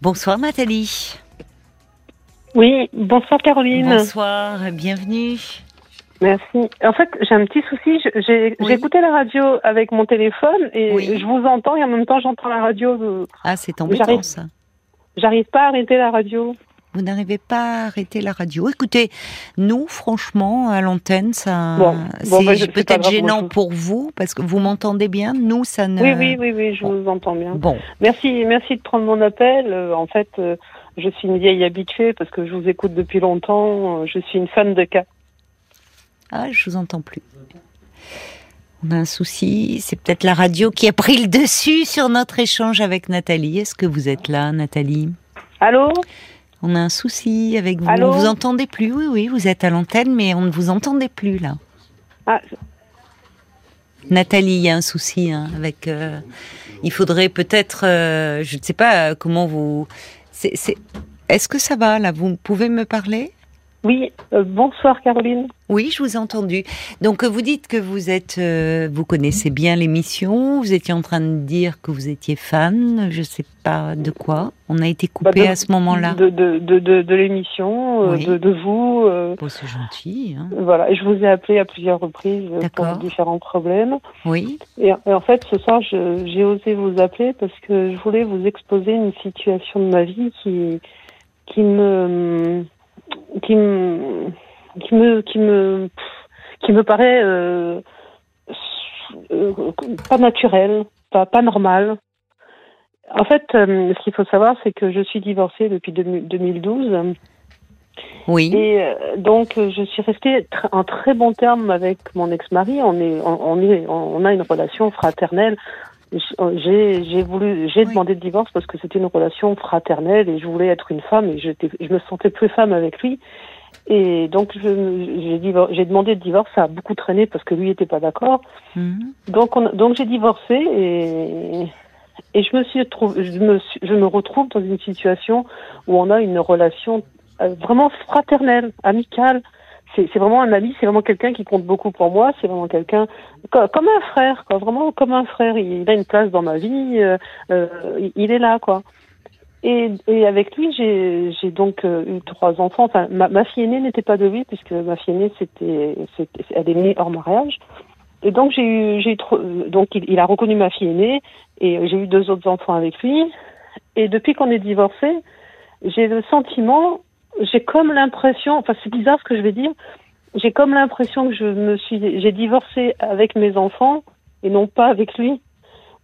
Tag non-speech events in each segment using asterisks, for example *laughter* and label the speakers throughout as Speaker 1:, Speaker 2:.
Speaker 1: Bonsoir Nathalie.
Speaker 2: Oui, bonsoir Caroline.
Speaker 1: Bonsoir, bienvenue.
Speaker 2: Merci. En fait, j'ai un petit souci. J'ai écouté la radio avec mon téléphone et je vous entends et en même temps j'entends la radio.
Speaker 1: Ah, c'est embêtant ça.
Speaker 2: J'arrive pas à arrêter la radio.
Speaker 1: Vous n'arrivez pas à arrêter la radio. Écoutez, nous, franchement, à l'antenne, ça, c'est bah, peut-être gênant pour vous parce que vous m'entendez bien. Nous, ça ne.
Speaker 2: Oui, oui, oui, oui, je vous entends bien. Bon. Merci, merci de prendre mon appel. Euh, en fait, euh, je suis une vieille habituée parce que je vous écoute depuis longtemps. Euh, je suis une fan de cas.
Speaker 1: Ah, je vous entends plus. On a un souci, c'est peut-être la radio qui a pris le dessus sur notre échange avec Nathalie. Est-ce que vous êtes là, Nathalie?
Speaker 2: Allô?
Speaker 1: On a un souci avec vous. on vous entendez plus. Oui, oui, vous êtes à l'antenne, mais on ne vous entendait plus là. Ah. Nathalie, il y a un souci hein, avec. Euh, il faudrait peut-être, euh, je ne sais pas comment vous. Est-ce que ça va là? Vous pouvez me parler?
Speaker 2: Oui, euh, bonsoir Caroline.
Speaker 1: Oui, je vous ai entendu. Donc vous dites que vous êtes, euh, vous connaissez bien l'émission. Vous étiez en train de dire que vous étiez fan. Je ne sais pas de quoi. On a été coupé bah, à ce moment-là.
Speaker 2: De, de, de, de l'émission, euh, de, vous.
Speaker 1: Oh, c'est gentil. Hein.
Speaker 2: Voilà, je vous ai appelé à plusieurs reprises pour différents problèmes.
Speaker 1: Oui.
Speaker 2: Et, en fait, ce soir, j'ai osé vous appeler parce que je voulais vous exposer une situation de ma vie qui, qui me qui me qui me qui me qui me paraît euh, euh, pas naturel, pas pas normal. En fait, euh, ce qu'il faut savoir, c'est que je suis divorcée depuis 2012.
Speaker 1: Oui.
Speaker 2: Et donc, je suis restée en très bon terme avec mon ex-mari. On est, on, est, on a une relation fraternelle. J'ai, j'ai voulu, j'ai demandé le divorce parce que c'était une relation fraternelle et je voulais être une femme et je me sentais plus femme avec lui. Et donc, j'ai, j'ai demandé le divorce, ça a beaucoup traîné parce que lui n'était pas d'accord. Mhm. Donc, on, donc j'ai divorcé et, et je me suis je me, je me retrouve dans une situation où on a une relation euh, vraiment fraternelle, amicale c'est vraiment un ami, c'est vraiment quelqu'un qui compte beaucoup pour moi, c'est vraiment quelqu'un comme un frère, quoi, vraiment comme un frère. Il, a une place dans ma vie, euh, euh il est là, quoi. Et, et avec lui, j'ai donc euh, eu trois enfants. Enfin, ma, fille aînée n'était pas de lui puisque ma fille aînée c'était, elle est née hors mariage. Et donc j'ai eu, j'ai donc il, il, a reconnu ma fille aînée et j'ai eu deux autres enfants avec lui. Et depuis qu'on est divorcés, j'ai le sentiment j'ai comme l'impression, enfin c'est bizarre ce que je vais dire, j'ai comme l'impression que je me suis, j'ai divorcé avec mes enfants et non pas avec lui.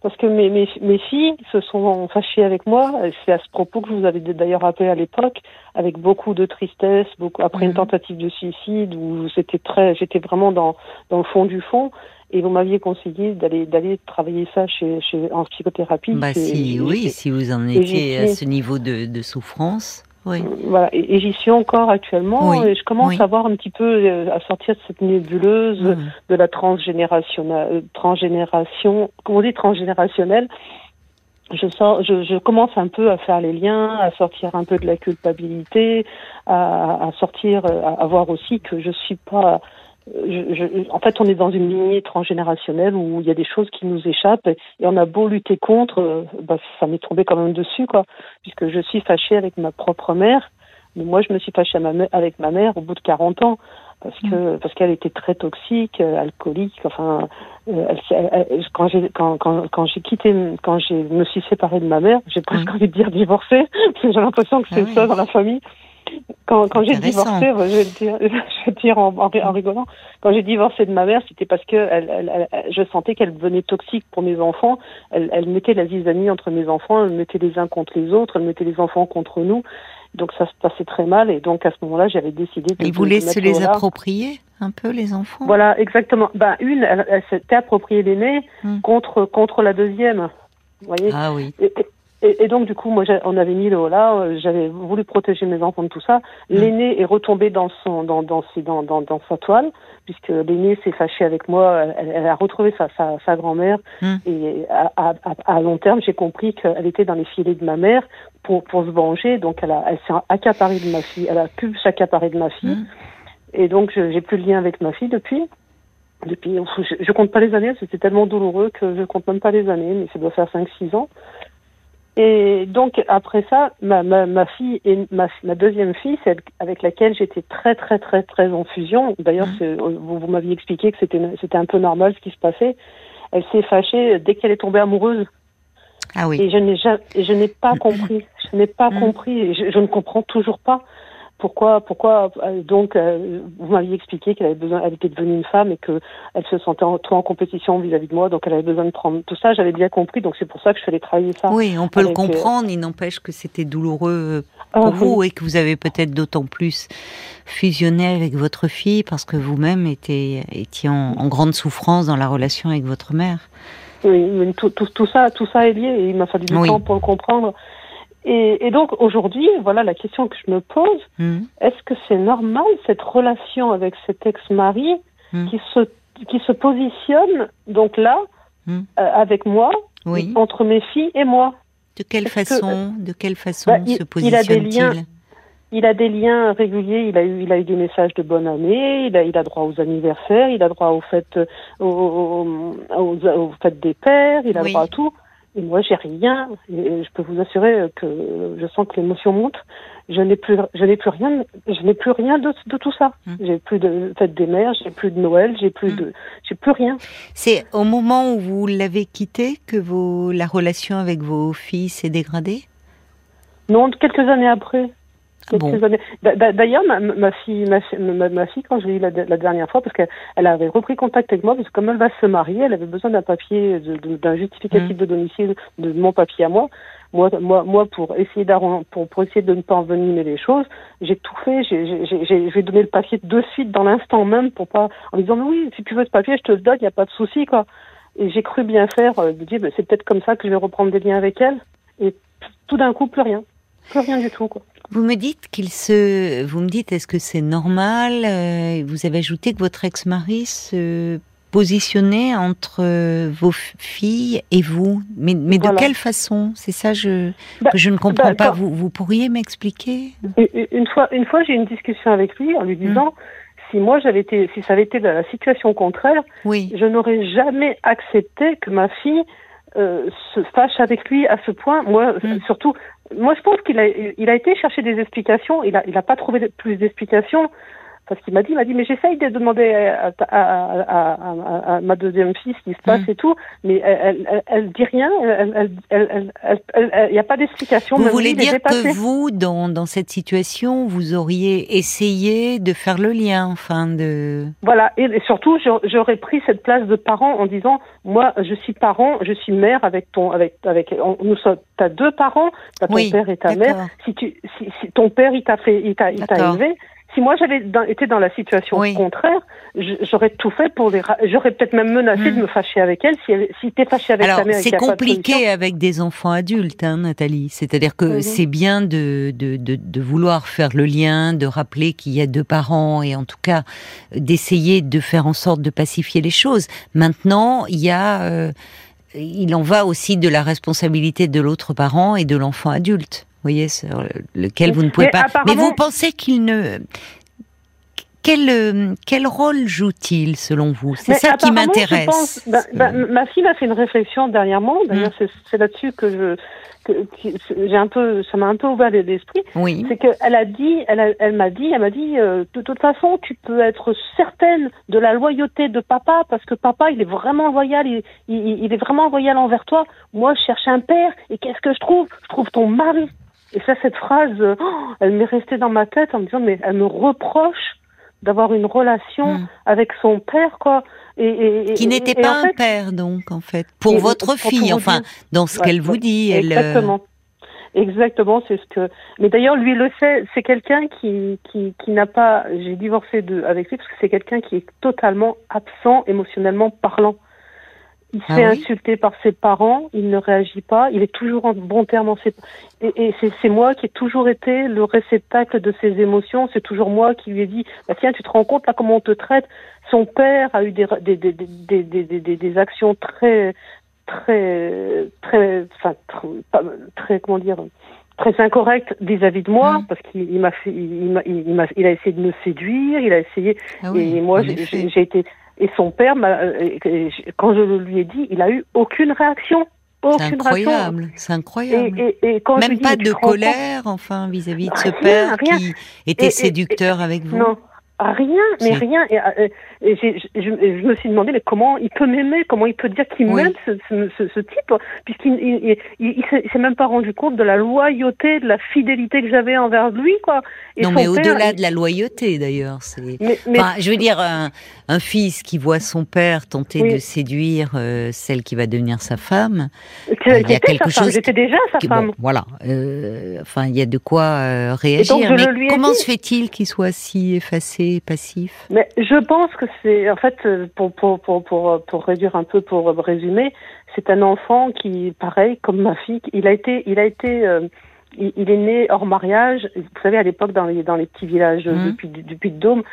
Speaker 2: Parce que mes, mes, mes filles se sont fâchées avec moi. C'est à ce propos que je vous avais d'ailleurs appelé à l'époque, avec beaucoup de tristesse, beaucoup après une mhm. tentative de suicide où c'était très, j'étais vraiment dans, dans le fond du fond. Et vous m'aviez conseillé d'aller d'aller travailler ça chez, chez en psychothérapie.
Speaker 1: Bah si, oui, si vous en étiez à ce niveau de, de souffrance. Oui.
Speaker 2: Voilà, et, j'y suis encore actuellement. Et je commence à voir un petit peu euh, à sortir de cette nébuleuse de la transgénération, euh, transgénération, comment on dit transgénérationnelle. Je, sors, je, je, commence un peu à faire les liens, à sortir un peu de la culpabilité, à, à sortir, à, à voir aussi que je suis pas je, en fait, on est dans une lignée transgénérationnelle où il y a des choses qui nous échappent et, on a beau lutter contre, euh, bah, ça m'est tombé quand même dessus, quoi, puisque je suis fâchée avec ma propre mère. Mais moi, je me suis fâchée avec ma mère au bout de 40 ans parce que mm. parce qu'elle était très toxique, euh, alcoolique. Enfin, euh, elle, quand j'ai quand, quand, quand j'ai quitté, quand j'ai me suis séparée de ma mère, j'ai presque mm. envie de dire divorcée, parce *laughs* que j'ai l'impression que c'est ah ça dans la famille. Quand, quand j'ai divorcé, je vais dire, *laughs* je vais dire en, en, rigolant, quand j'ai divorcé de ma mère, c'était parce que elle, elle, je sentais qu'elle devenait toxique pour mes enfants. Elle, mettait la zizanie entre mes enfants, elle mettait les uns contre les autres, elle mettait les enfants contre nous. Donc ça se passait très mal et donc à ce moment-là, j'avais décidé de.
Speaker 1: Il voulait se les approprier un peu les enfants?
Speaker 2: Voilà, exactement. Ben une, elle, s'était appropriée l'aînée hmm. contre contre la deuxième. Vous voyez?
Speaker 1: Ah oui.
Speaker 2: Et, donc, du coup, moi, on avait mis le haut là, euh, j'avais voulu protéger mes enfants de tout ça. Mm. L'aîné est retombé dans, son, dans, dans, dans, dans, dans sa toile, puisque l'aîné s'est fâché avec moi. Elle, a retrouvé sa, sa, sa grand-mère. Mm. Et à, à, à, long terme, j'ai compris qu'elle était dans les filets de ma mère pour, pour se venger. Donc, elle, a, elle s'est accaparée de ma fille. Elle a pu s'accaparer de ma fille. Mm. Et donc, j'ai plus de lien avec ma fille depuis. Depuis, je, je compte pas les années, c'était tellement douloureux que je compte même pas les années, mais ça doit faire 5-6 ans. Et donc après ça, ma, ma, ma fille et ma, ma deuxième fille, celle avec laquelle j'étais très très très très en fusion. D'ailleurs,
Speaker 1: Mhm.
Speaker 2: vous, vous m'aviez expliqué que c'était c'était un peu normal ce qui se passait. Elle s'est fâchée dès qu'elle est tombée amoureuse.
Speaker 1: Ah oui.
Speaker 2: Et je n'ai je n'ai pas *coughs* compris. Je n'ai pas
Speaker 1: Mhm.
Speaker 2: compris. Je ne comprends toujours pas pourquoi, pourquoi. euh, donc, euh, vous m'aviez expliqué qu'elle avait besoin, elle était devenue une femme et que elle se sentait en, trop en compétition vis-à-vis de moi, donc elle avait besoin de prendre tout ça. J'avais bien compris, donc c'est pour ça que je fallait travailler ça.
Speaker 1: Oui, on peut le
Speaker 2: avec, euh,
Speaker 1: comprendre. Il n'empêche que c'était douloureux
Speaker 2: Ah,
Speaker 1: pour
Speaker 2: oui.
Speaker 1: vous et que vous avez peut-être d'autant plus fusionné avec votre fille parce que vous-même étiez, étiez en, en grande souffrance dans la relation avec votre mère.
Speaker 2: Oui, tout, tout, tout ça, tout ça est lié et il m'a fallu du
Speaker 1: Oui.
Speaker 2: temps pour le comprendre. Et, et donc aujourd'hui, voilà la question que je me pose
Speaker 1: Hmm.
Speaker 2: est-ce que c'est normal cette relation avec cet ex-mari
Speaker 1: Hmm.
Speaker 2: qui se qui se positionne donc là
Speaker 1: Hmm.
Speaker 2: euh, avec moi
Speaker 1: Oui.
Speaker 2: entre mes filles et moi?
Speaker 1: De quelle
Speaker 2: que-
Speaker 1: façon, de quelle façon
Speaker 2: Bah, il-
Speaker 1: se
Speaker 2: il a des
Speaker 1: positionne-t-il?
Speaker 2: liens. Il a des liens réguliers. Il a eu, il a eu des messages de bonne année. Il a, il a droit aux anniversaires. Il a droit aux fêtes, euh, aux, aux, aux fêtes des pères. Il a
Speaker 1: Oui.
Speaker 2: droit à tout. Et moi, j'ai rien. Et je peux vous assurer que je sens que l'émotion monte. Je n'ai plus, je n'ai plus rien. Je n'ai plus rien de, de tout ça.
Speaker 1: Hmm.
Speaker 2: J'ai plus de fête des mères. J'ai plus de Noël. J'ai plus
Speaker 1: Hmm.
Speaker 2: de, j'ai plus rien.
Speaker 1: C'est au moment où vous l'avez quitté que vos, la relation avec vos filles s'est dégradée?
Speaker 2: Non, quelques années après.
Speaker 1: Bon
Speaker 2: D'ailleurs, ma, ma fille, ma, ma, ma fille, quand je l'ai eu la, la dernière fois, parce qu'elle elle avait repris contact avec moi, parce que comme elle va se marier, elle avait besoin d'un papier, d'un justificatif
Speaker 1: Mm.
Speaker 2: de domicile, de mon papier à moi. Moi, moi, moi, pour essayer pour, pour essayer de ne pas envenimer les choses, j'ai tout fait. J'ai, j'ai, j'ai, j'ai- je vais donner le papier de suite dans l'instant même, pour pas, en disant mais oui, si tu veux ce papier, je te le donne, il y a pas de souci, quoi. Et j'ai cru bien faire, euh, de dire, ben, c'est peut-être comme ça que je vais reprendre des liens avec elle. Et tout d'un coup, plus rien, plus rien du tout, quoi.
Speaker 1: Vous me dites qu'il se, vous me dites, est-ce que c'est normal euh, Vous avez ajouté que votre ex-mari se positionnait entre euh, vos filles et vous, mais, mais de quelle façon? C'est ça je,
Speaker 2: Bah,
Speaker 1: que je ne comprends
Speaker 2: bah,
Speaker 1: pas. Vous, vous pourriez m'expliquer?
Speaker 2: Une- fois, une fois, j'ai eu une discussion avec lui en lui disant si moi j'avais été, si ça avait été la situation contraire,
Speaker 1: Oui,
Speaker 2: je n'aurais jamais accepté que ma fille euh, se fâche avec lui à ce point. Moi,
Speaker 1: Mm.
Speaker 2: surtout, moi je pense qu'il a, il a été chercher des explications. Il a, il a pas trouvé de- plus d'explications. Parce qu'il m'a dit, il m'a dit, mais j'essaye de demander à, à, à, à- à- à ma deuxième fille ce qui se passe
Speaker 1: Mm.
Speaker 2: et tout, mais elle, elle, elle, dit rien, il n'y a pas d'explication.
Speaker 1: vous voulez dire que vous, dans, dans cette situation, vous auriez essayé de faire le lien, enfin de.
Speaker 2: Voilà, et, et surtout, j'aurais- pris cette place de parent en disant, moi, je suis parent, je suis mère avec ton, avec, avec, on- nous sommes, t'as deux parents, t'as ton
Speaker 1: Oui,
Speaker 2: père et ta mère. Si tu, si, si ton père, il t'a fait, il t'a, il t'a
Speaker 1: D'accord.
Speaker 2: élevé. Si moi j'avais été dans la situation
Speaker 1: Oui.
Speaker 2: contraire, j'aurais tout fait pour les, ra- j'aurais peut-être même menacé
Speaker 1: Hmm.
Speaker 2: de me fâcher avec elle si, elle, si t'es fâché avec
Speaker 1: Alors,
Speaker 2: ta mère.
Speaker 1: c'est
Speaker 2: de
Speaker 1: compliqué avec des enfants adultes, hein, Nathalie. C'est-à-dire que
Speaker 2: Mhm.
Speaker 1: c'est bien de, de, de, de vouloir faire le lien, de rappeler qu'il y a deux parents et en tout cas d'essayer de faire en sorte de pacifier les choses. Maintenant, il y a, euh, il en va aussi de la responsabilité de l'autre parent et de l'enfant adulte. Vous voyez, sur lequel vous ne pouvez pas. Mais vous pensez qu'il ne. Quel, euh, quel rôle joue-t-il selon vous? C'est ça qui m'intéresse.
Speaker 2: bah, bah,
Speaker 1: Euh,
Speaker 2: ma fille m'a fait une réflexion dernièrement. D'ailleurs,
Speaker 1: Hmm.
Speaker 2: c'est là-dessus que je, j'ai un peu, ça m'a un peu ouvert l'esprit.
Speaker 1: oui.
Speaker 2: C'est qu'elle a dit, elle, a- elle m'a dit, elle m'a dit, euh, de toute façon, tu peux être certaine de la loyauté de papa parce que papa, il est vraiment loyal, il, il, il est vraiment loyal envers toi. Moi, je cherche un père et qu'est-ce que je trouve? Je trouve ton mari. Et ça, cette phrase, euh, oh, elle m'est restée dans ma tête en me disant, mais elle me reproche d'avoir une relation
Speaker 1: Hmm.
Speaker 2: avec son père, quoi. Et, et- et-
Speaker 1: qui n'était pas
Speaker 2: en
Speaker 1: un père donc en fait pour votre
Speaker 2: pour
Speaker 1: fille enfin dans ce
Speaker 2: Ouais,
Speaker 1: qu'elle vous dit elle euh,
Speaker 2: Exactement. Exactement, c'est ce que. Mais d'ailleurs, lui le sait. C'est quelqu'un qui qui, qui n'a pas. J'ai divorcé de avec lui parce que c'est quelqu'un qui est totalement absent émotionnellement parlant. Il se
Speaker 1: Ah
Speaker 2: fait
Speaker 1: oui
Speaker 2: insulter par ses parents, il ne réagit pas, il est toujours en bon terme en ses... Et, et c'est, moi qui ai toujours été le réceptacle de ses émotions, c'est toujours moi qui lui ai dit, bah tiens, tu te rends compte là comment on te traite Son père a eu des, des, des, des, des, actions très, très, très, enfin, très, comment dire, très incorrectes vis-à-vis de moi,
Speaker 1: Mm.
Speaker 2: parce qu'il il m'a fait, il, a essayé de me séduire, il a essayé,
Speaker 1: ah oui,
Speaker 2: et moi, j'ai été. Et son père, m'a- euh, quand je lui ai dit, il a eu aucune réaction.
Speaker 1: C'est incroyable, c'est incroyable. Et, Même pas de colère, enfin, vis-à-vis de ce père qui était séducteur avec vous.
Speaker 2: Non, rien, mais rien. Et, je, me suis demandé mais comment il peut m'aimer, comment il peut dire qu'il m'aime ce, ce, ce, type, puisqu'il il, il, s'est même pas rendu compte de la loyauté, de la fidélité que j'avais envers lui, quoi.
Speaker 1: non, mais au-delà de la loyauté, d'ailleurs, c'est. Enfin, je veux dire, un, un, fils qui voit son père tenter de séduire euh, celle qui va devenir sa femme,
Speaker 2: euh, il y a quelque chose. J'étais déjà sa femme.
Speaker 1: voilà. Euh, enfin, il y a de quoi réagir. mais comment se fait-il qu'il soit si effacé, passif?
Speaker 2: Mais je pense que c'est en fait pour pour pour pour pour réduire un peu pour résumer, c'est un enfant qui pareil comme ma fille, il a été il a été euh, il, est né hors mariage. Vous savez, à l'époque, dans les, dans les petits villages mmh. du, du Puy-de-Dôme,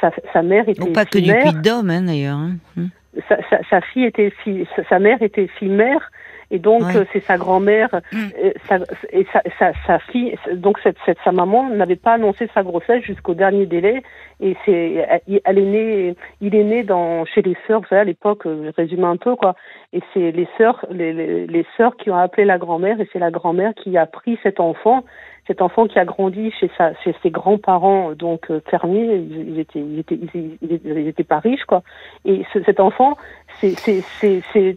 Speaker 2: sa, sa mère était.
Speaker 1: Non, pas que du Puy-de-Dôme, hein, d'ailleurs. Hein. Mmh.
Speaker 2: Sa, sa, sa, fille était fille, sa mère était fille-mère et donc euh, c'est sa grand-mère mm. euh, sa, et sa, sa, sa, fille. Donc cette, cette sa maman n'avait pas annoncé sa grossesse jusqu'au dernier délai. Et c'est, elle est née, il est né dans chez les sœurs. Vous savez à l'époque, euh, je résume un peu quoi. Et c'est les sœurs, les, les, les sœurs qui ont appelé la grand-mère et c'est la grand-mère qui a pris cet enfant cet enfant qui a grandi chez, sa, chez ses grands-parents, donc euh, fermiers, ils, étaient, ils, étaient, ils, étaient pas riches, quoi. Et ce, cet enfant,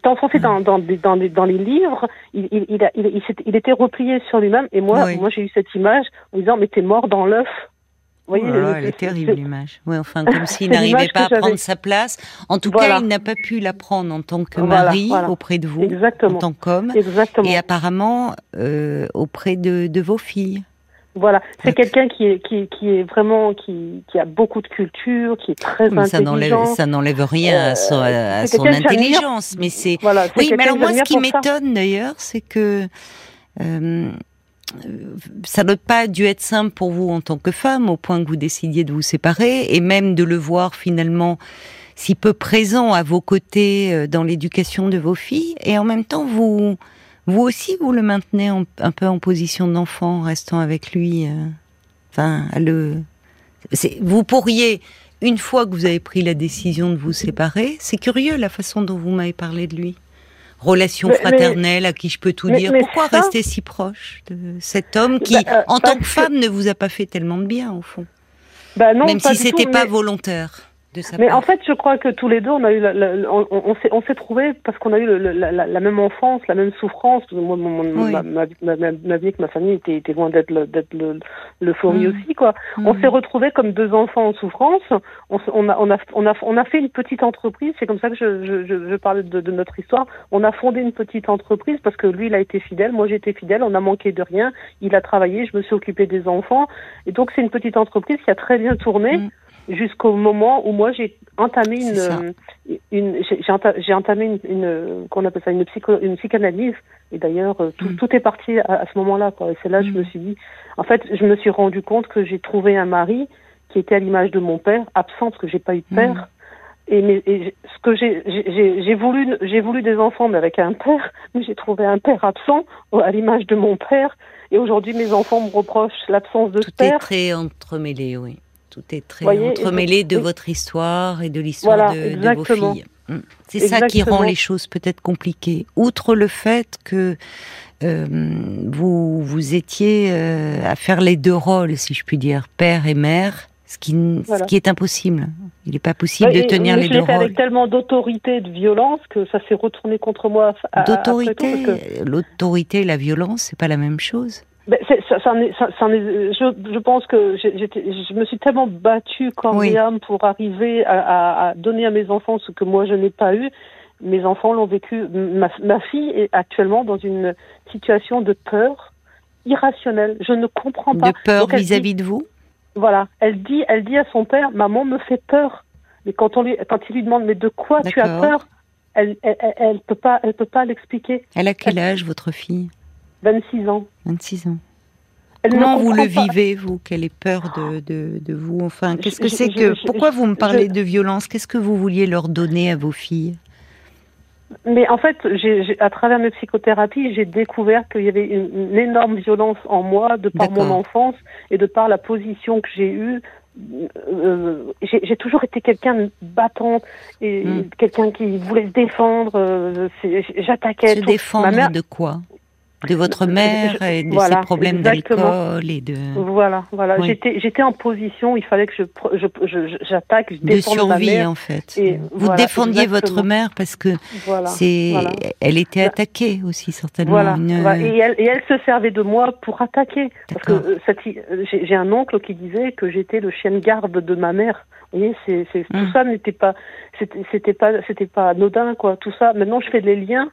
Speaker 2: enfant, c'est dans, dans, dans, les, dans les livres, il, il, il, il, il, était replié sur lui-même. Et moi, moi, j'ai eu cette image en disant, mais t'es mort dans l'œuf.
Speaker 1: Vous voyez, oh elle est terrible l'image. Ouais, enfin, comme s'il *laughs* n'arrivait pas à prendre sa place. En tout cas, il n'a pas pu la prendre en tant que mari auprès de vous, Exactement. en tant qu'homme, et apparemment euh, auprès de, de vos filles.
Speaker 2: Voilà, c'est quelqu'un qui est, qui, qui est vraiment qui, qui a beaucoup de culture, qui est très mais intelligent.
Speaker 1: Ça n'enlève rien à son, euh, à son intelligence, mais c'est. Voilà, oui, mais alors moi, ce qui m'étonne d'ailleurs, c'est que euh, ça n'a pas dû être simple pour vous en tant que femme, au point que vous décidiez de vous séparer, et même de le voir finalement si peu présent à vos côtés euh, dans l'éducation de vos filles, et en même temps vous vous aussi, vous le maintenez un peu en position d'enfant, restant avec lui. Euh, enfin. Vous pourriez, une fois que vous avez pris la décision de vous séparer, c'est curieux la façon dont vous m'avez parlé de lui. Relation fraternelle à qui je peux tout dire. Pourquoi rester si proche de cet homme qui, bah, euh, en tant que femme, ne vous a pas fait tellement de bien au fond? Bah non, Même si c'était pas volontaire
Speaker 2: mais en fait, je crois que tous les deux, on a eu, la, on, on s'est, on s'est trouvé parce qu'on a eu la, la, même enfance, la même souffrance. Moi, mon, ma, ma, ma, ma, vie avec ma famille était, était loin d'être, d'être le, le mm. aussi, quoi. On mm. s'est retrouvés comme deux enfants en souffrance. On, on, a, on, a, on, a, on a fait une petite entreprise. C'est comme ça que je, je, je, je parlais de, de, notre histoire. On a fondé une petite entreprise parce que lui, il a été fidèle. Moi, été fidèle. On a manqué de rien. Il a travaillé. Je me suis occupée des enfants. Et donc, c'est une petite entreprise qui a très bien tourné. Mm jusqu'au moment où moi j'ai entamé une, euh, une j'ai entamé une, une qu'on appelle ça une psycho une psychanalyse. Et d'ailleurs euh, tout, mm. tout est parti à, ce moment-là quoi. Et c'est là que je me mm. suis dit en fait je me suis rendu compte que j'ai trouvé un mari qui était à l'image de mon père absent parce que j'ai pas eu de père. Mm. et, mais, et ce que j'ai j'ai voulu j'ai voulu des enfants mais avec un père *laughs* mais j'ai trouvé un père absent à l'image de mon père. Et aujourd'hui mes enfants me reprochent l'absence de
Speaker 1: tout
Speaker 2: père.
Speaker 1: tout est très entremêlé oui tout est très entremêlé de votre histoire et de l'histoire de, vos filles. Mm. C'est ça qui rend les choses peut-être compliquées. Outre le fait que euh, vous vous étiez euh, à faire les deux rôles, si je puis dire, père et mère, ce qui, ce qui est impossible. Il n'est pas possible de tenir les deux rôles.
Speaker 2: avec tellement d'autorité et de violence que ça s'est retourné contre moi.
Speaker 1: D'autorité, l'autorité et la violence, c'est pas la même chose.
Speaker 2: Ben, ça, ça, ça, je, je pense que je me suis tellement battue comme oui. pour arriver à, à, donner à mes enfants ce que moi je n'ai pas eu. Mes enfants l'ont vécu. Ma, ma, fille est actuellement dans une situation de peur irrationnelle. Je ne comprends pas.
Speaker 1: De peur vis-à-vis de vous?
Speaker 2: Voilà. Elle dit, elle dit à son père, maman me fait peur. Mais quand on lui, quand il lui demande, mais de quoi tu as peur? Elle, elle, elle, elle peut pas, elle peut pas l'expliquer.
Speaker 1: Elle a quel âge votre fille?
Speaker 2: 26 ans.
Speaker 1: 26 ans. Comment vous le vivez, vous Quelle est peur de, de, de vous? Enfin, qu'est-ce que c'est que... Pourquoi vous me parlez de violence? Qu'est-ce que vous vouliez leur donner à vos filles?
Speaker 2: Mais en fait, à travers mes psychothérapies, j'ai découvert qu'il y avait une, énorme violence en moi de par mon enfance et de par la position que j'ai eue euh, j'ai toujours été quelqu'un de battant et
Speaker 1: Mm.
Speaker 2: quelqu'un qui voulait se défendre. euh, J'attaquais.
Speaker 1: Se
Speaker 2: tout.
Speaker 1: défendre
Speaker 2: Ma mère-
Speaker 1: de quoi? De votre mère
Speaker 2: je-
Speaker 1: et de
Speaker 2: voilà,
Speaker 1: ses problèmes d'alcool et de,
Speaker 2: Voilà, voilà.
Speaker 1: Oui.
Speaker 2: J'étais, j'étais en position. Il fallait que je, pr- je, je- je- j'attaque,
Speaker 1: de
Speaker 2: ma
Speaker 1: survie
Speaker 2: mère.
Speaker 1: en fait.
Speaker 2: et
Speaker 1: Vous
Speaker 2: voilà,
Speaker 1: défendiez
Speaker 2: exactement.
Speaker 1: votre mère parce que
Speaker 2: Voilà.
Speaker 1: c'est, elle était
Speaker 2: Bah,
Speaker 1: attaquée aussi certainement. Une-
Speaker 2: voilà. Et, elle, et elle se servait de moi pour attaquer. Parce que euh, euh, j'ai, un oncle qui disait que j'étais le chien de garde de ma mère. Vous voyez, c'est, tout
Speaker 1: Mm.
Speaker 2: ça n'était pas, c'était, c'était pas, c'était pas anodin, quoi. Tout ça. Maintenant, je fais les liens.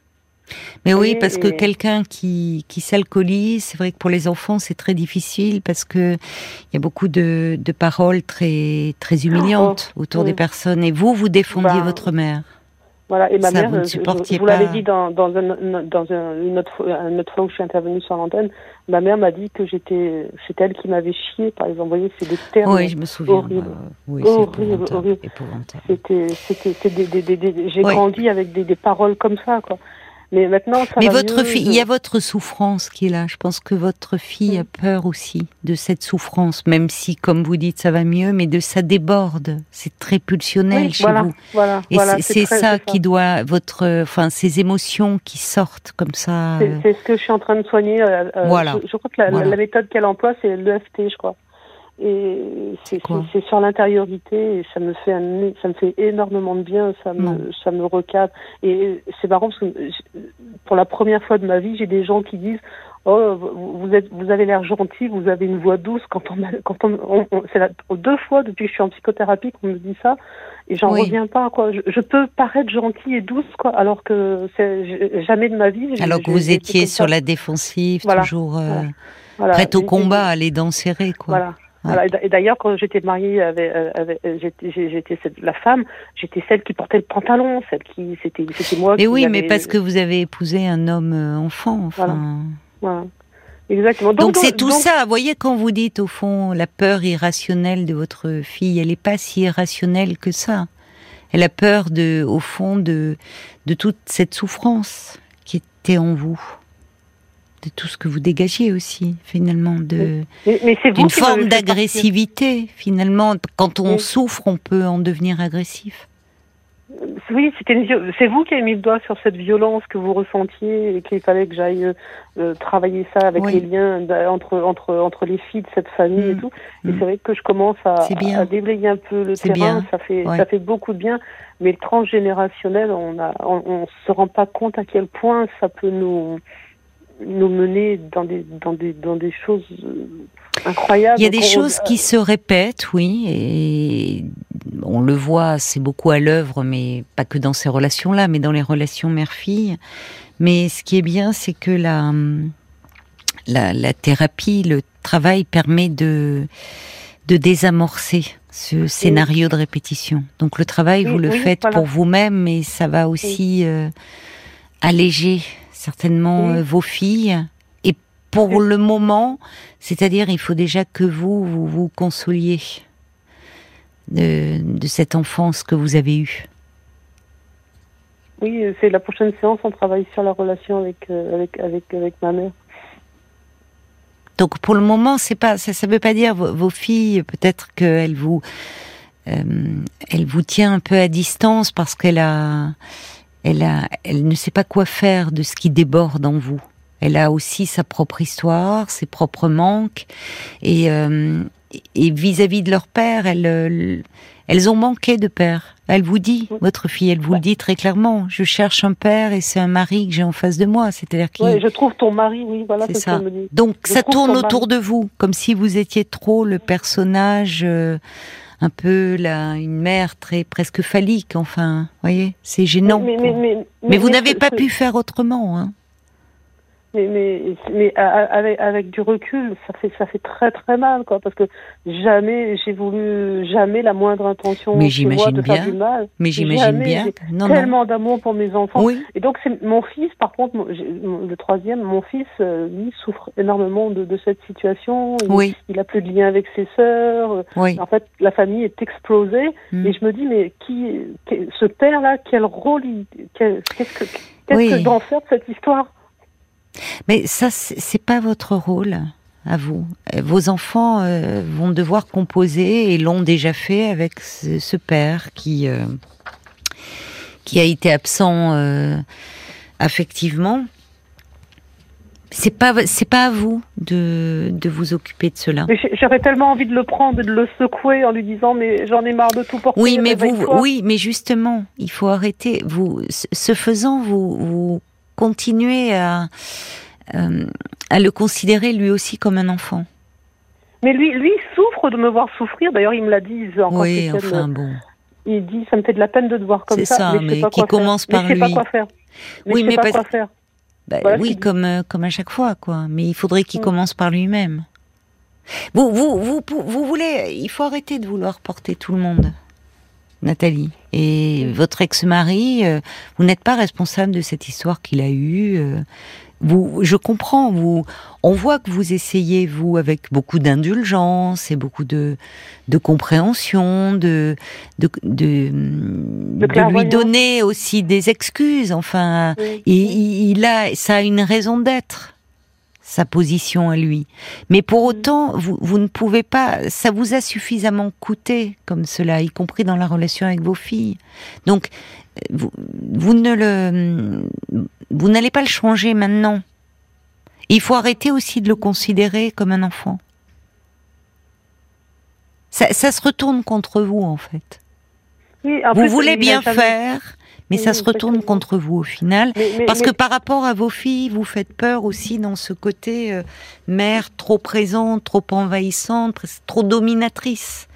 Speaker 1: Mais oui, parce que quelqu'un qui, qui s'alcoolise, c'est vrai que pour les enfants c'est très difficile parce que il y a beaucoup de, de paroles très très humiliantes autour
Speaker 2: oui.
Speaker 1: des personnes. Et vous, vous défendiez
Speaker 2: Bah,
Speaker 1: votre mère.
Speaker 2: Voilà. Et ma
Speaker 1: Ça,
Speaker 2: mère,
Speaker 1: vous ne
Speaker 2: je,
Speaker 1: supportiez
Speaker 2: je vous
Speaker 1: pas.
Speaker 2: dit dans, dans, un, dans un, une, autre, fois- une autre fois où je suis intervenue sur l'antenne, ma mère m'a dit que j'étais, c'est elle qui m'avait chié, par exemple. Vous voyez, c'est des termes.
Speaker 1: Oui, je me souviens. Euh, oui.
Speaker 2: C'était, c'était, c'était des, des, des, des- j'ai grandi avec des, des paroles comme ça, quoi. Mais maintenant, ça
Speaker 1: Mais
Speaker 2: va
Speaker 1: votre
Speaker 2: mieux,
Speaker 1: fille,
Speaker 2: je-
Speaker 1: il y a votre souffrance qui est là. Je pense que votre fille a peur aussi de cette souffrance, même si, comme vous dites, ça va mieux, mais de ça déborde. C'est très pulsionnel
Speaker 2: Oui,
Speaker 1: chez
Speaker 2: voilà,
Speaker 1: vous.
Speaker 2: voilà,
Speaker 1: Et
Speaker 2: voilà,
Speaker 1: c'est- ça qui doit votre, enfin, ces émotions qui sortent comme ça.
Speaker 2: C'est ce que je suis en train de soigner. euh, euh,
Speaker 1: Voilà.
Speaker 2: Je, je crois que la méthode qu'elle emploie, c'est l'EFT, je crois. Et c'est sur l'intériorité et ça me fait un, ça me fait énormément de bien. Ça
Speaker 1: Non.
Speaker 2: me, ça me recadre. Et c'est marrant parce que pour la première fois de ma vie, j'ai des gens qui disent. Oh, vous êtes, vous avez l'air gentil, vous avez une voix douce. Quand on, quand on, on- on- c'est deux fois depuis que je suis en psychothérapie qu'on me dit ça, et j'en
Speaker 1: Oui.
Speaker 2: reviens pas. Quoi, je, je peux paraître gentille et douce, quoi, alors que jamais de ma vie.
Speaker 1: alors que vous étiez sur
Speaker 2: ça.
Speaker 1: la défensive,
Speaker 2: Voilà.
Speaker 1: toujours euh,
Speaker 2: Voilà.
Speaker 1: Prête au
Speaker 2: Et- et-
Speaker 1: combat, les dents serrées, quoi.
Speaker 2: Voilà. Et d'a- Et d'ailleurs, quand j'étais mariée avec, euh, avec euh, j'étais, la femme, j'étais celle qui portait le pantalon, celle qui, c'était, moi.
Speaker 1: Mais
Speaker 2: qui
Speaker 1: oui, mais parce que vous avez épousé un homme euh, enfant, enfin.
Speaker 2: Voilà. Exactement.
Speaker 1: Donc c'est tout
Speaker 2: donc-
Speaker 1: ça. Vous voyez, quand vous dites au fond la peur irrationnelle de votre fille, elle n'est pas si irrationnelle que ça. Elle a peur de, au fond, de, de toute cette souffrance qui était en vous, de tout ce que vous dégagiez aussi, finalement, de
Speaker 2: Mais, mais
Speaker 1: d'une forme d'agressivité. Finalement, quand on
Speaker 2: Oui.
Speaker 1: souffre, on peut en devenir agressif.
Speaker 2: Oui, c'était une viol- c'est vous qui avez mis le doigt sur cette violence que vous ressentiez et qu'il fallait que j'aille euh, euh, travailler ça avec
Speaker 1: Oui.
Speaker 2: les liens d'a- entre, entre, entre les filles de cette famille et
Speaker 1: Mm.
Speaker 2: tout. Et
Speaker 1: Mm.
Speaker 2: c'est vrai que je commence à, à déblayer un peu le
Speaker 1: C'est
Speaker 2: terrain.
Speaker 1: bien.
Speaker 2: Ça fait,
Speaker 1: Ouais.
Speaker 2: ça fait beaucoup de bien. Mais le transgénérationnel, on a, on, on se rend pas compte à quel point ça peut nous, nous mener dans des, dans des, dans des choses euh, incroyables.
Speaker 1: Il y a des choses qui se répètent, oui, et on le voit, c'est beaucoup à l'œuvre, mais pas que dans ces relations-là, mais dans les relations mère-fille. Mais ce qui est bien, c'est que la, la, la thérapie, le travail permet de, de désamorcer ce scénario de répétition. Donc le travail,
Speaker 2: Oui,
Speaker 1: vous le
Speaker 2: oui,
Speaker 1: faites
Speaker 2: voilà.
Speaker 1: pour vous-même, mais ça va aussi euh, alléger certainement
Speaker 2: Oui.
Speaker 1: euh, vos filles. Et pour
Speaker 2: Oui.
Speaker 1: le moment, c'est-à-dire, il faut déjà que vous vous, vous consoliez de, de cette enfance que vous avez eue.
Speaker 2: Oui, c'est la prochaine séance, on travaille sur la relation avec, euh, avec, avec, avec ma mère.
Speaker 1: Donc pour le moment, c'est pas ça. Ça veut pas dire vos, vos filles. Peut-être qu'elle vous, euh, elle vous tient un peu à distance parce qu'elle a, elle a, elle ne sait pas quoi faire de ce qui déborde en vous. Elle a aussi sa propre histoire, ses propres manques, et euh, et vis-à-vis de leur père, elles, euh, elles ont manqué de père. Elle vous dit,
Speaker 2: Oui.
Speaker 1: votre fille, elle vous le dit très clairement. Je cherche un père et c'est un mari que j'ai en face de moi. C'est-à-dire qu'il
Speaker 2: Ouais, je trouve ton mari, oui, voilà,
Speaker 1: C'est
Speaker 2: c'est ce
Speaker 1: ça.
Speaker 2: qu'elle me dit.
Speaker 1: donc
Speaker 2: Je
Speaker 1: ça tourne autour
Speaker 2: mari.
Speaker 1: de vous, comme si vous étiez trop le personnage, euh, un peu la, une mère très presque phallique. Enfin, voyez, c'est gênant.
Speaker 2: Mais, mais, mais,
Speaker 1: Mais vous n'avez pas pu faire autrement. Hein.
Speaker 2: Mais, mais, mais avec, avec du recul, ça fait, ça fait très très mal, quoi, parce que jamais j'ai voulu, jamais la moindre intention
Speaker 1: Mais j'imagine
Speaker 2: de faire
Speaker 1: bien.
Speaker 2: du mal.
Speaker 1: Mais j'imagine bien. Non, non.
Speaker 2: Tellement d'amour pour mes enfants.
Speaker 1: Oui,
Speaker 2: Et donc c'est mon fils, par contre, le troisième, mon fils, euh, lui souffre énormément de, de cette situation. Il,
Speaker 1: oui,
Speaker 2: il a plus de lien avec ses sœurs.
Speaker 1: oui.
Speaker 2: En fait, la famille est explosée.
Speaker 1: Mm.
Speaker 2: Et je me dis, mais qui, ce père-là, quel rôle, il- quel- qu'est-ce que, qu'est-ce que d'en faire de cette histoire?
Speaker 1: Mais ça, c'est pas votre rôle. à vous. Vos enfants vont devoir composer et l'ont déjà fait avec ce, père qui qui a été absent affectivement c'est pas c'est pas à vous de, de vous occuper de cela.
Speaker 2: J'aurais tellement envie de le prendre de le secouer en lui disant mais j'en ai marre de tout porter.
Speaker 1: Oui mais vous oui mais justement il faut arrêter vous ce faisant vous vous continuez à euh, à le considérer lui aussi comme un enfant.
Speaker 2: Mais lui lui souffre de me voir souffrir d'ailleurs il me l'a dit
Speaker 1: en Oui enfin bon.
Speaker 2: Il dit ça me fait de la peine de te voir comme
Speaker 1: ça. C'est ça mais, qui commence par lui.
Speaker 2: Mais je sais pas quoi faire.
Speaker 1: oui mais
Speaker 2: pas quoi faire.
Speaker 1: Bah, oui, comme, euh, comme à chaque fois, quoi. Mais il faudrait qu'il mm. commence par lui-même. Vous, vous, vous, vous voulez, il faut arrêter de vouloir porter tout le monde, Nathalie. Et votre ex-mari, euh, vous n'êtes pas responsable de cette histoire qu'il a eue. Euh, vous, je comprends. Vous, on voit que vous essayez vous avec beaucoup d'indulgence et beaucoup de, de compréhension, de de, de, lui donner aussi des excuses. Enfin, il, a, ça a une raison d'être sa position à lui. Mais pour autant, vous, vous ne pouvez pas, ça vous a suffisamment coûté comme cela, y compris dans la relation avec vos filles. Donc, vous, vous ne le, vous n'allez pas le changer maintenant. Il faut arrêter aussi de le considérer comme un enfant. Ça, se retourne contre vous en fait. vous voulez bien faire, mais ça se retourne contre vous au final, parce que par rapport à vos filles, vous faites peur aussi dans ce côté euh, mère trop présente, trop envahissante, trop dominatrice.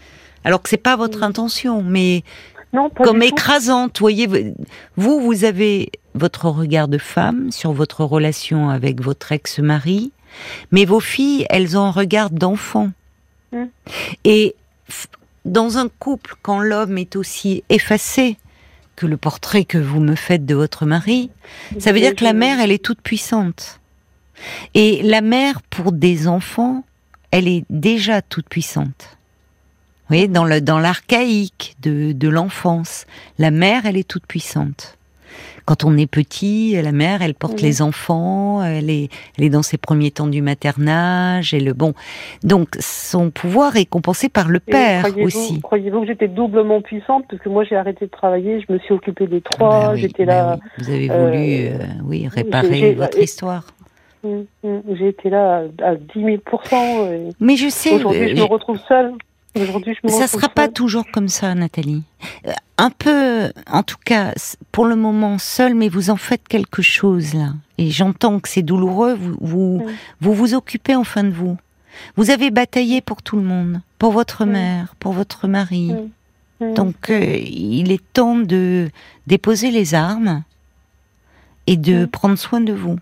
Speaker 1: Alors que c'est pas votre intention, mais comme écrasante. Voyez, vous, vous avez votre regard de femme sur votre relation avec votre ex-mari, mais vos filles, elles ont un regard d'enfant. Hum. Et dans un couple, quand l'homme est aussi effacé que le portrait que vous me faites de votre mari, ça veut dire que la mère, elle est toute puissante. Et la mère, pour des enfants, elle est déjà toute puissante. Vous voyez, dans l'archaïque de l'enfance, la mère, elle est toute puissante. Quand on est petit, la mère, elle porte les enfants, elle est, elle est dans ses premiers temps du maternage et le bon. Donc son pouvoir est compensé par le père aussi.
Speaker 2: Croyez-vous que j'étais doublement puissante? Parce que moi j'ai arrêté de travailler, je me suis occupée des trois, ben j'étais ben là.
Speaker 1: Vous avez voulu, euh, euh, oui, réparer votre histoire.
Speaker 2: Hum, hum, j'ai été là à 10 000%
Speaker 1: Mais je sais.
Speaker 2: Aujourd'hui, je me retrouve seule.
Speaker 1: Ça ne sera pas toujours comme ça, Nathalie. Euh, un peu, en tout cas, pour le moment seul, mais vous en faites quelque chose là. Et j'entends que c'est douloureux. Vous vous, vous vous occupez enfin de vous. Vous avez bataillé pour tout le monde, pour votre mère, pour votre mari. Donc, euh, il est temps de déposer les armes et de prendre soin de vous.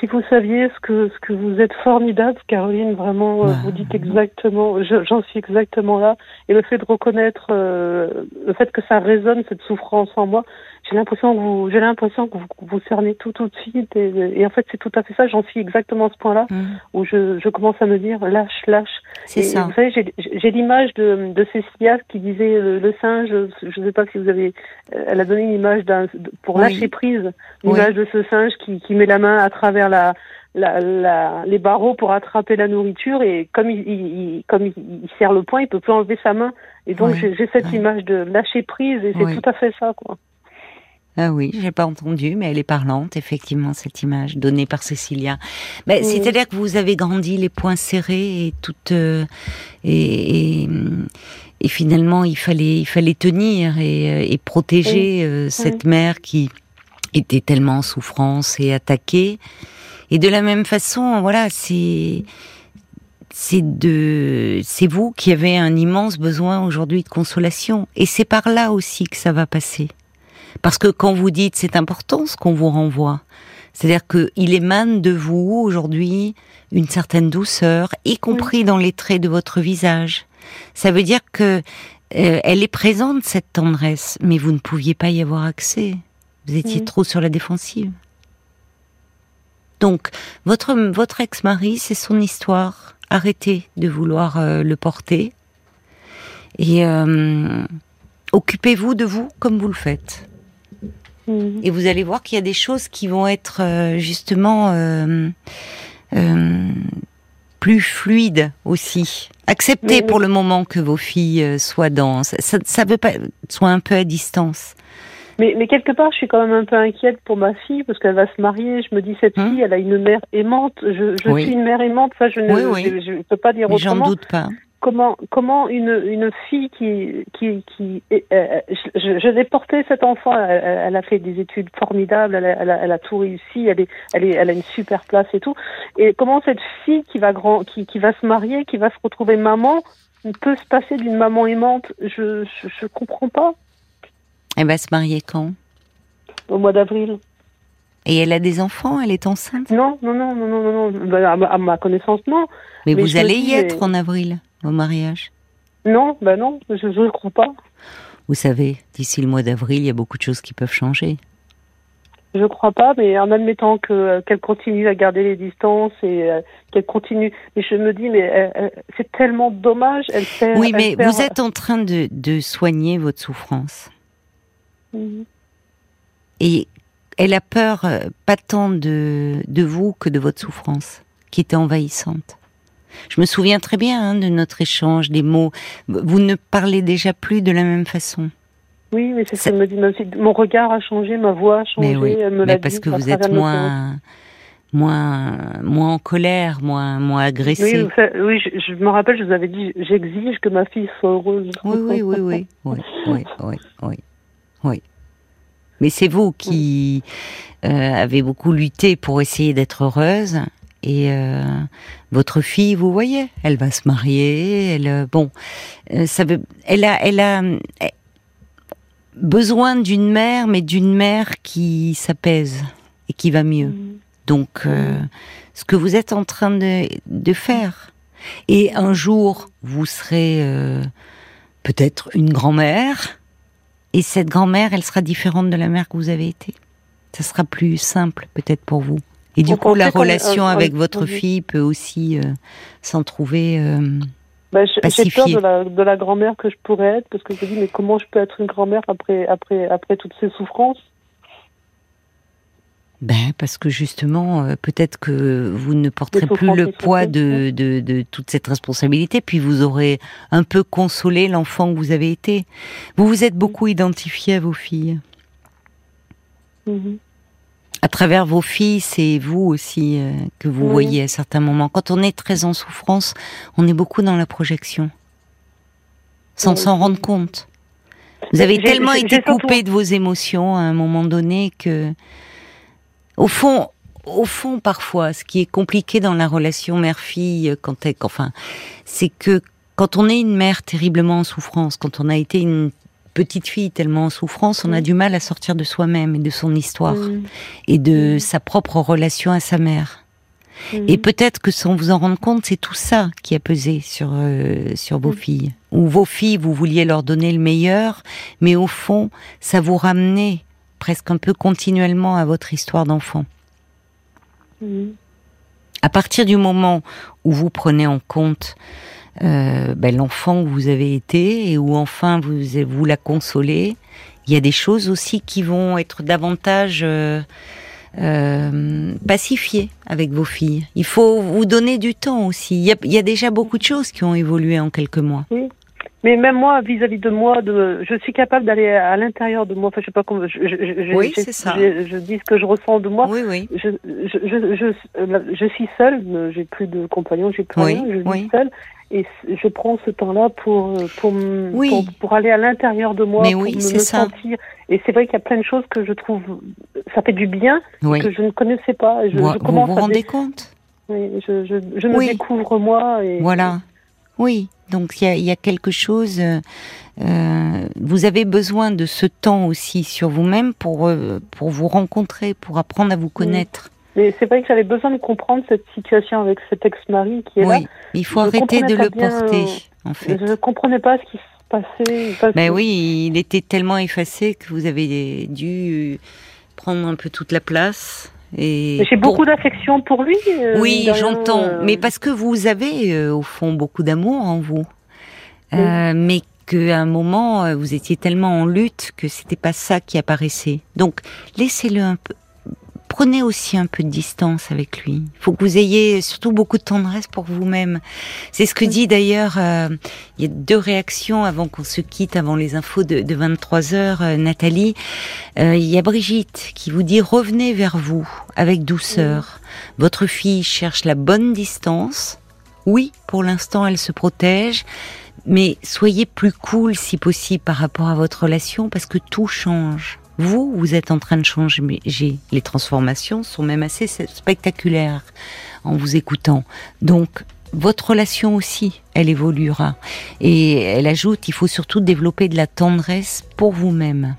Speaker 2: Si vous saviez ce que ce que vous êtes formidable, Caroline, vraiment, euh, vous dites exactement, j'en suis exactement là. Et le fait de reconnaître, euh, le fait que ça résonne cette souffrance en moi, j'ai l'impression que vous, j'ai l'impression que vous, vous cernez tout tout de suite. Et, et en fait, c'est tout à fait ça. J'en suis exactement à ce point-là mmh. où je, je commence à me dire lâche, lâche.
Speaker 1: C'est ça.
Speaker 2: vous savez, j'ai l'image de, de Cécilia qui disait le, singe. Je ne sais pas si vous avez. Euh, elle a donné une image d'un pour lâcher prise, l'image de ce singe qui, qui met la main à travers la la, la, les barreaux pour attraper la nourriture et comme il, il, comme il, serre le poing, il peut plus enlever sa main. Et donc j'ai cette image de lâcher prise et c'est tout à fait ça quoi.
Speaker 1: Ah oui, j'ai pas entendu, mais elle est parlante, effectivement, cette image donnée par Cécilia. Ben, C'est-à-dire que vous avez grandi les poings serrés et toute euh, et, et, et, finalement il fallait il fallait tenir et, euh, et protéger euh, cette mère qui était tellement en souffrance et attaquée. Et de la même façon, voilà, c'est c'est de c'est vous qui avez un immense besoin aujourd'hui de consolation et c'est par là aussi que ça va passer. Parce que quand vous dites c'est important ce qu'on vous renvoie, c'est-à-dire qu'il émane de vous aujourd'hui une certaine douceur, y compris dans les traits de votre visage. Ça veut dire que euh, elle est présente cette tendresse, mais vous ne pouviez pas y avoir accès. Vous étiez trop sur la défensive. Donc votre votre ex-mari, c'est son histoire. Arrêtez de vouloir euh, le porter et euh, occupez-vous de vous comme vous le faites. Mhm. Et vous allez voir qu'il y a des choses qui vont être euh, justement euh, euh, plus fluide aussi. Acceptez pour le moment que vos filles soient dans, ça, ça veut pas, soient un peu à distance.
Speaker 2: Mais, mais quelque part, je suis quand même un peu inquiète pour ma fille parce qu'elle va se marier. Je me dis, cette hum. fille, elle a une mère aimante. Je, je suis une mère aimante. Ça, je ne je, peux pas dire autrement.
Speaker 1: J'en doute pas.
Speaker 2: Comment, comment une, une fille qui, qui, qui euh, je, je l'ai portée cet enfant, elle, a fait des études formidables, elle a, elle a, elle a tout réussi, elle est, elle est, elle a une super place et tout. Et comment cette fille qui va grand, qui, qui va se marier, qui va se retrouver maman, peut se passer d'une maman aimante? Je, je, je comprends pas.
Speaker 1: Elle va se marier quand?
Speaker 2: Au mois d'avril.
Speaker 1: Et elle a des enfants? Elle est enceinte?
Speaker 2: Non, non, non, non, non, non. Bah, à, ma, connaissance, non.
Speaker 1: Mais, vous allez y être en avril, au mariage
Speaker 2: Non, ben non, je ne crois pas.
Speaker 1: Vous savez, d'ici le mois d'avril, il y a beaucoup de choses qui peuvent changer.
Speaker 2: Je ne crois pas, mais en admettant que qu'elle continue à garder les distances et euh, qu'elle continue, mais je me dis, mais euh, euh, c'est tellement dommage. Elle
Speaker 1: oui, mais vous êtes en train de, de soigner votre souffrance. Mhm. Et elle a peur euh, pas tant de, de vous que de votre souffrance, qui était envahissante. Je me souviens très bien hein, de notre échange, des mots. Vous ne parlez déjà plus de la même façon.
Speaker 2: Oui, mais c'est ce qu'elle me dit. Mon regard a changé, ma voix a changé.
Speaker 1: Mais oui, mais parce que vous êtes moins, moins, moins en colère, moins, moins agressé.
Speaker 2: Oui, oui je, me rappelle, je vous avais dit, j'exige que ma fille soit heureuse.
Speaker 1: Oui, oui, oui, oui, oui, oui, oui, oui. oui. Mais c'est vous qui euh, avez beaucoup lutté pour essayer d'être heureuse. Et euh, votre fille, vous voyez, elle va se marier. Elle, euh, bon, ça veut, elle a, elle a besoin d'une mère, mais d'une mère qui s'apaise et qui va mieux. Mm. Donc, ce que vous êtes en train de, de faire. Et un jour, vous serez peut-être une grand-mère et cette grand-mère, elle sera différente de la mère que vous avez été. Ça sera plus simple peut-être pour vous. Et du coup, la relation avec votre fille peut aussi euh, s'en trouver euh,
Speaker 2: bah, J'ai peur de la, de la grand-mère que je pourrais être, parce que je me dis, mais comment je peux être une grand-mère après, après, après toutes ces souffrances?
Speaker 1: Ben, parce que justement, euh, peut-être que vous ne porterez plus le poids de, de, de, toute cette responsabilité, puis vous aurez un peu consolé l'enfant que vous avez été. Vous vous êtes beaucoup identifié à vos filles. Mm-hmm. À travers vos filles, c'est vous aussi euh, que vous voyez à certains moments. Quand on est très en souffrance, on est beaucoup dans la projection, sans s'en rendre compte. Vous avez tellement été coupé de vos émotions à un moment donné que au fond, au fond, parfois, ce qui est compliqué dans la relation mère-fille, quand enfin, c'est que quand on est une mère terriblement en souffrance, quand on a été une petite fille tellement en souffrance, on a du mal à sortir de soi-même et de son histoire et de sa propre relation à sa mère. Et peut-être que sans vous en rendre compte, c'est tout ça qui a pesé sur euh, sur vos filles. Ou vos filles, vous vouliez leur donner le meilleur, mais au fond, ça vous ramenait presque un peu continuellement à votre histoire d'enfant. À partir du moment où vous prenez en compte euh, ben, l'enfant que vous avez été et où enfin vous vous la consolez, il y a des choses aussi qui vont être davantage euh, euh, pacifiées avec vos filles. Il faut vous donner du temps aussi. Il y a, déjà beaucoup de choses qui ont évolué en quelques mois.
Speaker 2: Mais même moi, vis-à-vis de moi, de, je suis capable d'aller à l'intérieur de moi. Enfin, je sais pas comment. Je, je,
Speaker 1: oui, c'est ça.
Speaker 2: Je, dis ce que je ressens de moi.
Speaker 1: Oui, oui.
Speaker 2: Je, suis seule. J'ai plus de compagnons. J'ai plus rien. Je suis seule. Et je prends ce temps-là pour pour, pour, aller à l'intérieur de moi,
Speaker 1: Mais
Speaker 2: pour
Speaker 1: oui,
Speaker 2: me,
Speaker 1: sentir.
Speaker 2: Et c'est vrai qu'il y a plein de choses que je trouve, ça fait du bien, que je ne connaissais pas. Je,
Speaker 1: vous vous, vous rendez compte?
Speaker 2: Oui, je, je, je me découvre moi. Et,
Speaker 1: voilà. Oui, donc il y a, quelque chose. Euh, euh, vous avez besoin de ce temps aussi sur vous-même pour euh, pour vous rencontrer, pour apprendre à vous connaître.
Speaker 2: Mais c'est vrai que j'avais besoin de comprendre cette situation avec cet ex-mari qui est
Speaker 1: là.
Speaker 2: Oui,
Speaker 1: il faut arrêter de le porter. En fait,
Speaker 2: je ne comprenais pas ce qui se passait.
Speaker 1: Mais oui, il était tellement effacé que vous avez dû prendre un peu toute la place.
Speaker 2: J'ai beaucoup d'affection pour lui.
Speaker 1: Euh, oui, j'entends. Euh. Mais parce que vous avez, euh, au fond, beaucoup d'amour en vous. mais qu'à un moment, vous étiez tellement en lutte que c'était pas ça qui apparaissait. Donc, laissez-le un peu. Prenez aussi un peu de distance avec lui. Il faut que vous ayez surtout beaucoup de tendresse pour vous-même. C'est ce que dit d'ailleurs, euh, il y a deux réactions avant qu'on se quitte, avant les infos de, 23 heures, euh, Nathalie. Euh, il y a Brigitte qui vous dit revenez vers vous avec douceur. Votre fille cherche la bonne distance. Oui, pour l'instant, elle se protège mais soyez plus cool si possible par rapport à votre relation parce que tout change. Vous, vous êtes en train de changer. Les transformations sont même assez spectaculaires en vous écoutant. Donc, votre relation aussi, elle évoluera. Et elle ajoute, il faut surtout développer de la tendresse pour vous-même.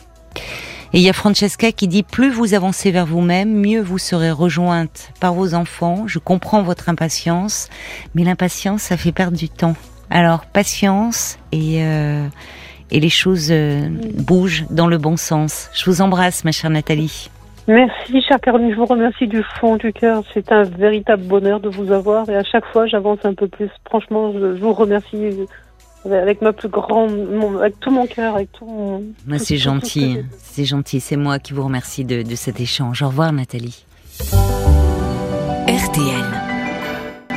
Speaker 1: Et il y a Francesca qui dit, plus vous avancez vers vous-même, mieux vous serez rejointe par vos enfants. Je comprends votre impatience, mais l'impatience, ça fait perdre du temps. Alors, patience et... Euh, et les choses euh, bougent dans le bon sens. Je vous embrasse, ma chère Nathalie.
Speaker 2: Merci, chère Caroline. Je vous remercie du fond du cœur. C'est un véritable bonheur de vous avoir. Et à chaque fois, j'avance un peu plus. Franchement, je, vous remercie avec ma plus grande, avec tout mon cœur, avec tout mon.
Speaker 1: c'est gentil, c'est gentil. C'est moi qui vous remercie de, de cet échange. Au revoir, Nathalie.